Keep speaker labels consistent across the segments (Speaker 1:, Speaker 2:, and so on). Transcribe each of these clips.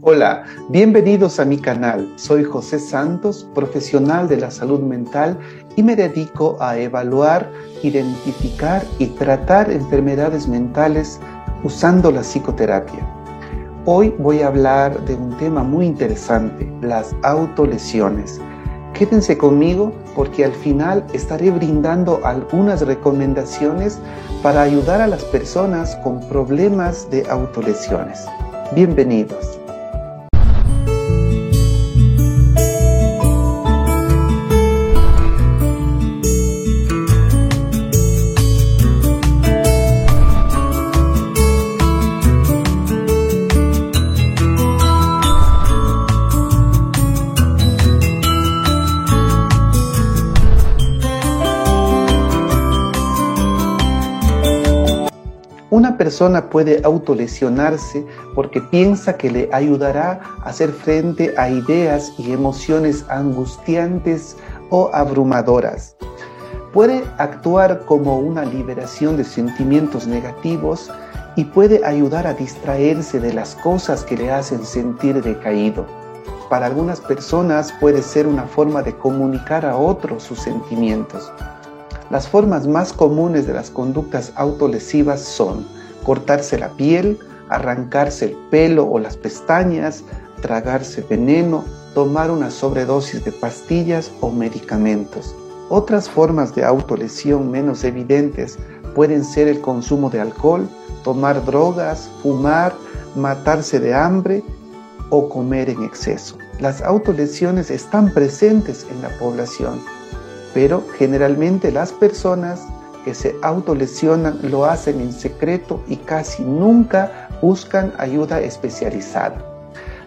Speaker 1: Hola, bienvenidos a mi canal. Soy José Santos, profesional de la salud mental y me dedico a evaluar, identificar y tratar enfermedades mentales usando la psicoterapia. Hoy voy a hablar de un tema muy interesante, las autolesiones. Quédense conmigo porque al final estaré brindando algunas recomendaciones para ayudar a las personas con problemas de autolesiones. Bienvenidos. Una persona puede autolesionarse porque piensa que le ayudará a hacer frente a ideas y emociones angustiantes o abrumadoras. Puede actuar como una liberación de sentimientos negativos y puede ayudar a distraerse de las cosas que le hacen sentir decaído. Para algunas personas puede ser una forma de comunicar a otros sus sentimientos. Las formas más comunes de las conductas autolesivas son cortarse la piel, arrancarse el pelo o las pestañas, tragarse veneno, tomar una sobredosis de pastillas o medicamentos. Otras formas de autolesión menos evidentes pueden ser el consumo de alcohol, tomar drogas, fumar, matarse de hambre o comer en exceso. Las autolesiones están presentes en la población pero generalmente las personas que se autolesionan lo hacen en secreto y casi nunca buscan ayuda especializada.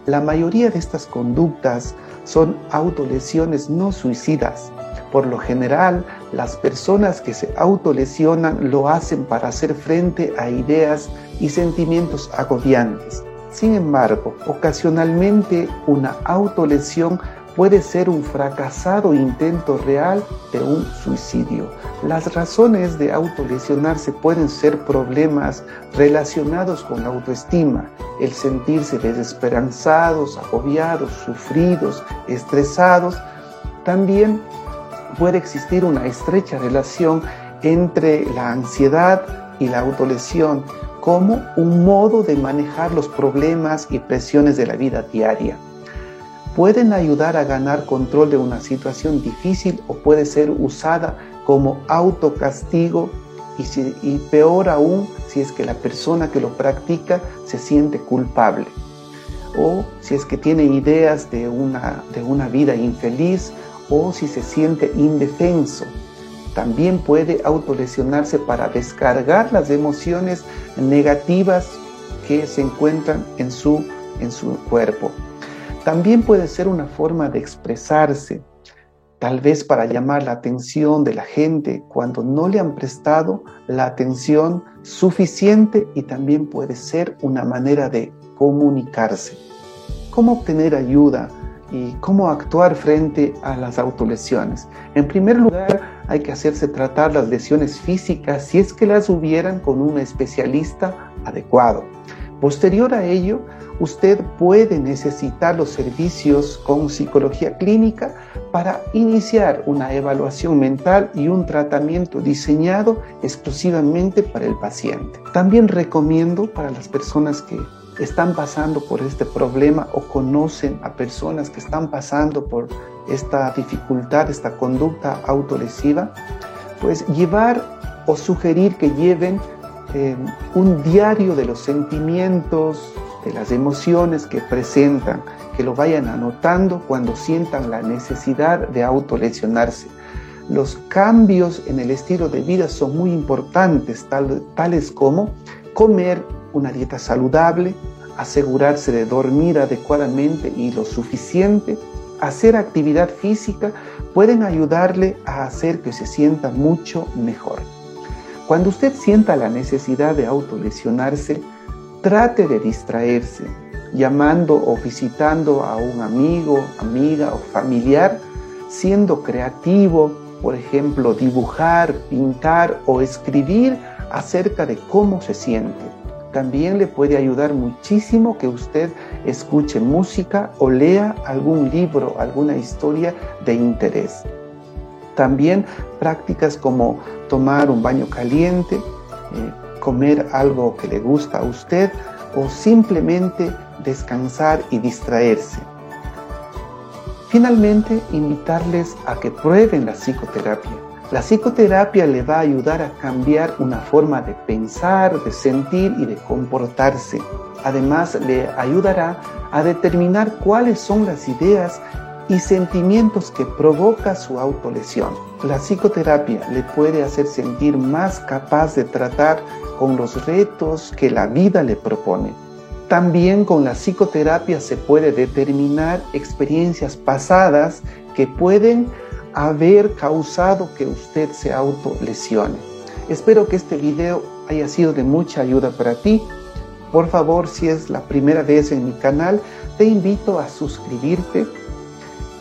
Speaker 1: La mayoría de estas conductas son autolesiones no suicidas. Por lo general, las personas que se autolesionan lo hacen para hacer frente a ideas y sentimientos agobiantes. Sin embargo, ocasionalmente una autolesión puede ser un fracasado intento real de un suicidio. Las razones de autolesionarse pueden ser problemas relacionados con la autoestima, el sentirse desesperanzados, agobiados, sufridos, estresados. También puede existir una estrecha relación entre la ansiedad y la autolesión como un modo de manejar los problemas y presiones de la vida diaria pueden ayudar a ganar control de una situación difícil o puede ser usada como autocastigo y, y peor aún si es que la persona que lo practica se siente culpable o si es que tiene ideas de una, de una vida infeliz o si se siente indefenso. También puede autolesionarse para descargar las emociones negativas que se encuentran en su, en su cuerpo. También puede ser una forma de expresarse, tal vez para llamar la atención de la gente cuando no le han prestado la atención suficiente y también puede ser una manera de comunicarse. ¿Cómo obtener ayuda y cómo actuar frente a las autolesiones? En primer lugar, hay que hacerse tratar las lesiones físicas si es que las hubieran con un especialista adecuado. Posterior a ello, usted puede necesitar los servicios con psicología clínica para iniciar una evaluación mental y un tratamiento diseñado exclusivamente para el paciente. También recomiendo para las personas que están pasando por este problema o conocen a personas que están pasando por esta dificultad, esta conducta autolesiva, pues llevar o sugerir que lleven eh, un diario de los sentimientos, de las emociones que presentan, que lo vayan anotando cuando sientan la necesidad de autolesionarse. Los cambios en el estilo de vida son muy importantes, tales como comer una dieta saludable, asegurarse de dormir adecuadamente y lo suficiente, hacer actividad física, pueden ayudarle a hacer que se sienta mucho mejor. Cuando usted sienta la necesidad de autolesionarse, trate de distraerse, llamando o visitando a un amigo, amiga o familiar, siendo creativo, por ejemplo, dibujar, pintar o escribir acerca de cómo se siente. También le puede ayudar muchísimo que usted escuche música o lea algún libro, alguna historia de interés. También prácticas como tomar un baño caliente, eh, comer algo que le gusta a usted o simplemente descansar y distraerse. Finalmente, invitarles a que prueben la psicoterapia. La psicoterapia le va a ayudar a cambiar una forma de pensar, de sentir y de comportarse. Además, le ayudará a determinar cuáles son las ideas y sentimientos que provoca su autolesión. La psicoterapia le puede hacer sentir más capaz de tratar con los retos que la vida le propone. También con la psicoterapia se puede determinar experiencias pasadas que pueden haber causado que usted se autolesione. Espero que este video haya sido de mucha ayuda para ti. Por favor, si es la primera vez en mi canal, te invito a suscribirte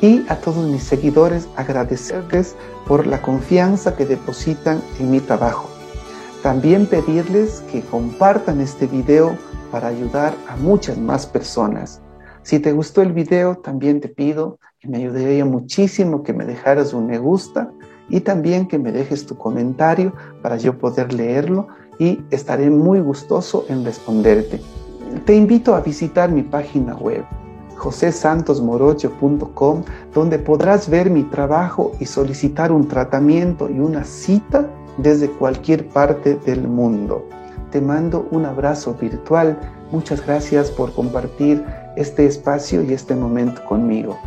Speaker 1: y a todos mis seguidores agradecerles por la confianza que depositan en mi trabajo. También pedirles que compartan este video para ayudar a muchas más personas. Si te gustó el video, también te pido que me ayudaría muchísimo que me dejaras un me gusta y también que me dejes tu comentario para yo poder leerlo y estaré muy gustoso en responderte. Te invito a visitar mi página web josesantosmorocho.com donde podrás ver mi trabajo y solicitar un tratamiento y una cita desde cualquier parte del mundo. Te mando un abrazo virtual. Muchas gracias por compartir este espacio y este momento conmigo.